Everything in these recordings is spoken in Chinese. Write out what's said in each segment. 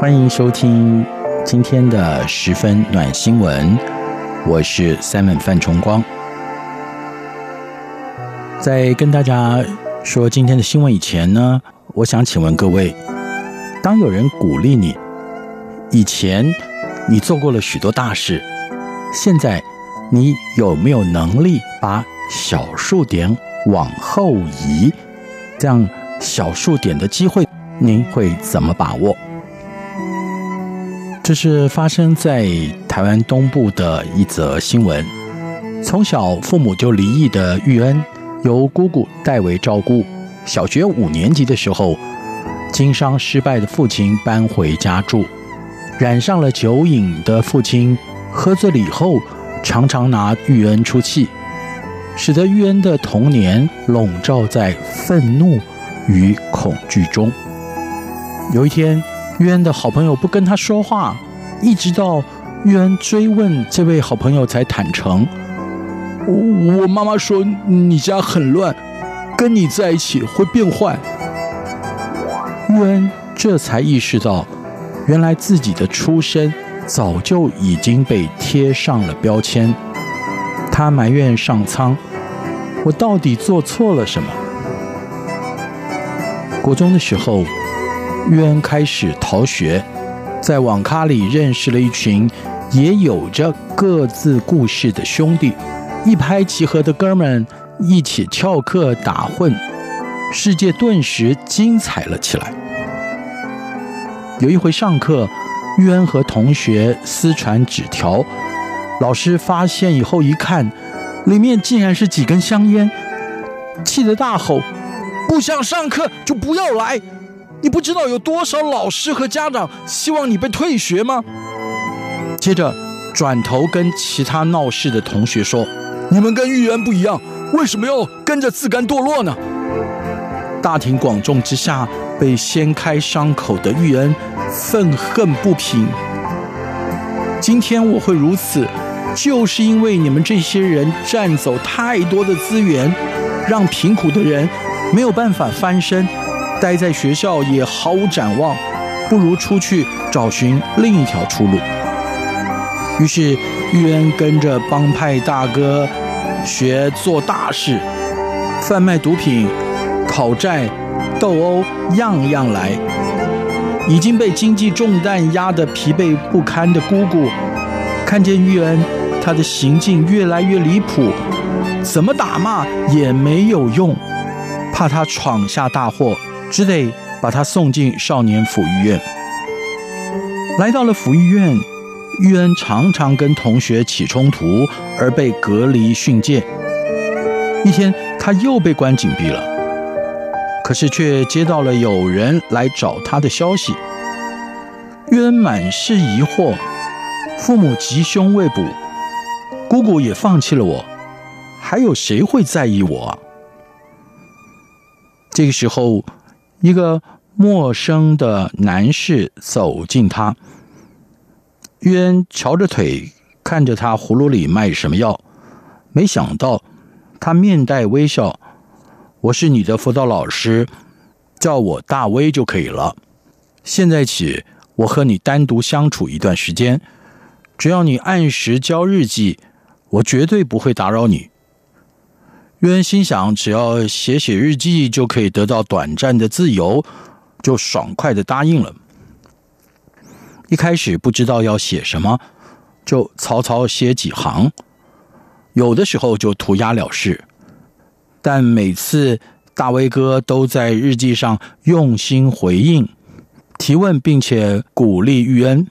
欢迎收听今天的十分暖新闻，我是 Simon 范崇光。在跟大家说今天的新闻以前呢，我想请问各位：当有人鼓励你，以前你做过了许多大事，现在你有没有能力把小数点往后移？这样小数点的机会，您会怎么把握？这是发生在台湾东部的一则新闻。从小父母就离异的玉恩，由姑姑代为照顾。小学五年级的时候，经商失败的父亲搬回家住。染上了酒瘾的父亲，喝醉了以后，常常拿玉恩出气，使得玉恩的童年笼罩在愤怒与恐惧中。有一天，玉恩的好朋友不跟他说话，一直到玉恩追问这位好朋友才坦诚：“我妈妈说你家很乱，跟你在一起会变坏。”玉恩这才意识到，原来自己的出身早就已经被贴上了标签。他埋怨上苍：“我到底做错了什么？”国中的时候。玉恩开始逃学，在网咖里认识了一群也有着各自故事的兄弟，一拍即合的哥们一起翘课打混，世界顿时精彩了起来。有一回上课，玉恩和同学私传纸条，老师发现以后一看，里面竟然是几根香烟，气得大吼：“不想上课就不要来！”你不知道有多少老师和家长希望你被退学吗？接着转头跟其他闹事的同学说：“你们跟玉恩不一样，为什么要跟着自甘堕落呢？”大庭广众之下被掀开伤口的玉恩愤恨不平。今天我会如此，就是因为你们这些人占走太多的资源，让贫苦的人没有办法翻身。待在学校也毫无展望，不如出去找寻另一条出路。于是，玉恩跟着帮派大哥学做大事，贩卖毒品、讨债、斗殴，样样来。已经被经济重担压得疲惫不堪的姑姑，看见玉恩，他的行径越来越离谱，怎么打骂也没有用，怕他闯下大祸。只得把他送进少年抚育院。来到了抚育院，玉恩常常跟同学起冲突，而被隔离训诫。一天，他又被关禁闭了，可是却接到了有人来找他的消息。玉恩满是疑惑，父母吉凶未卜，姑姑也放弃了我，还有谁会在意我？这个时候。一个陌生的男士走近他，玉恩翘着腿看着他葫芦里卖什么药，没想到他面带微笑：“我是你的辅导老师，叫我大威就可以了。现在起，我和你单独相处一段时间，只要你按时交日记，我绝对不会打扰你。”玉恩心想，只要写写日记就可以得到短暂的自由，就爽快的答应了。一开始不知道要写什么，就草草写几行，有的时候就涂鸦了事。但每次大威哥都在日记上用心回应、提问，并且鼓励玉恩，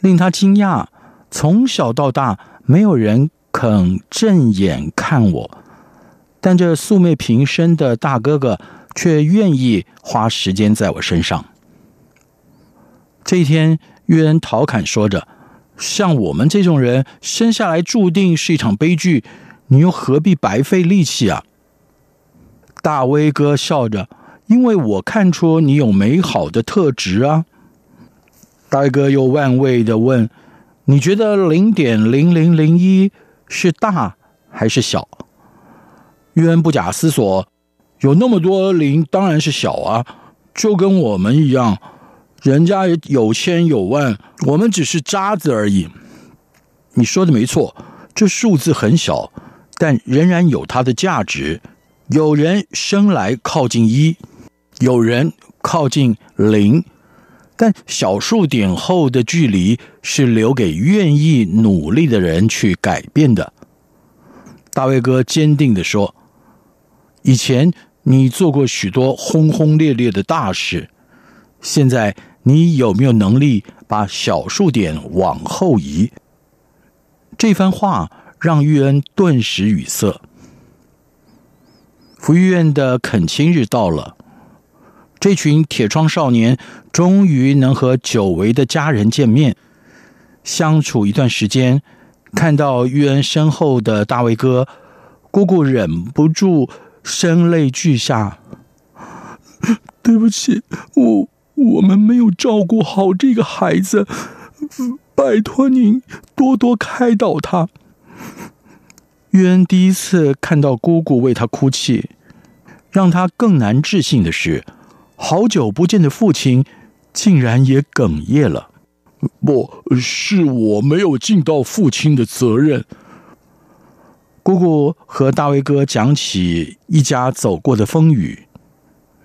令他惊讶。从小到大，没有人肯正眼看我，但这素昧平生的大哥哥却愿意花时间在我身上。这一天，约恩调侃说着：“像我们这种人，生下来注定是一场悲剧，你又何必白费力气啊？”大威哥笑着：“因为我看出你有美好的特质啊。”大哥又万味的问：“你觉得零点零零零一是大还是小？”约恩不假思索：“有那么多零，当然是小啊，就跟我们一样。”人家有千有万，我们只是渣子而已。你说的没错，这数字很小，但仍然有它的价值。有人生来靠近一，有人靠近零，但小数点后的距离是留给愿意努力的人去改变的。大卫哥坚定地说：“以前你做过许多轰轰烈烈的大事，现在。”你有没有能力把小数点往后移？这番话让玉恩顿时语塞。福利院的恳亲日到了，这群铁窗少年终于能和久违的家人见面，相处一段时间，看到玉恩身后的大卫哥，姑姑忍不住声泪俱下：“对不起，我。”我们没有照顾好这个孩子，拜托您多多开导他。玉恩第一次看到姑姑为他哭泣，让他更难置信的是，好久不见的父亲竟然也哽咽了。不是我没有尽到父亲的责任。姑姑和大卫哥讲起一家走过的风雨。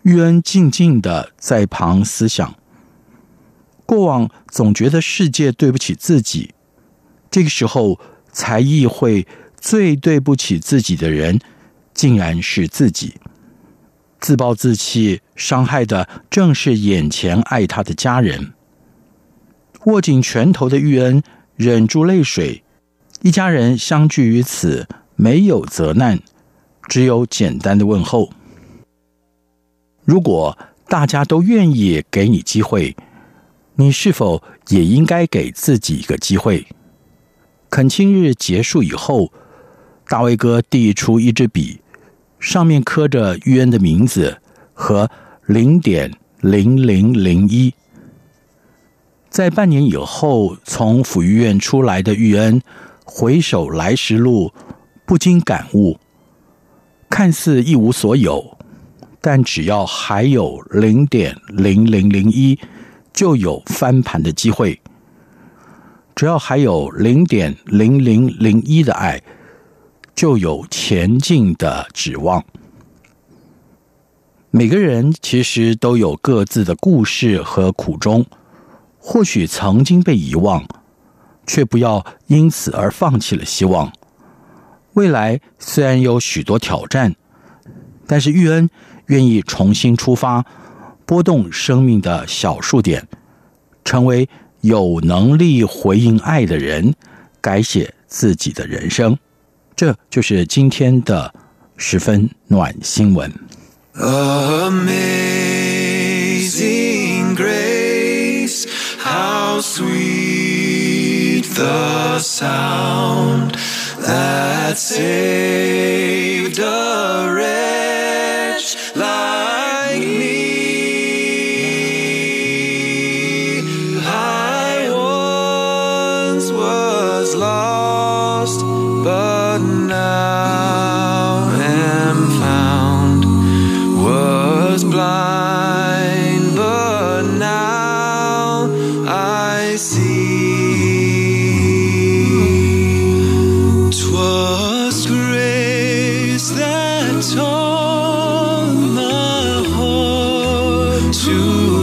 玉恩静静的在旁思想，过往总觉得世界对不起自己，这个时候才意会最对不起自己的人，竟然是自己。自暴自弃，伤害的正是眼前爱他的家人。握紧拳头的玉恩忍住泪水，一家人相聚于此，没有责难，只有简单的问候。如果大家都愿意给你机会，你是否也应该给自己一个机会？恳亲日结束以后，大卫哥递出一支笔，上面刻着玉恩的名字和零点零零零一。在半年以后从抚育院出来的玉恩，回首来时路，不禁感悟：看似一无所有。但只要还有零点零零零一，就有翻盘的机会；只要还有零点零零零一的爱，就有前进的指望。每个人其实都有各自的故事和苦衷，或许曾经被遗忘，却不要因此而放弃了希望。未来虽然有许多挑战，但是玉恩。愿意重新出发，拨动生命的小数点，成为有能力回应爱的人，改写自己的人生。这就是今天的十分暖新闻。Amazing Grace, how sweet the sound that saved a wretch You.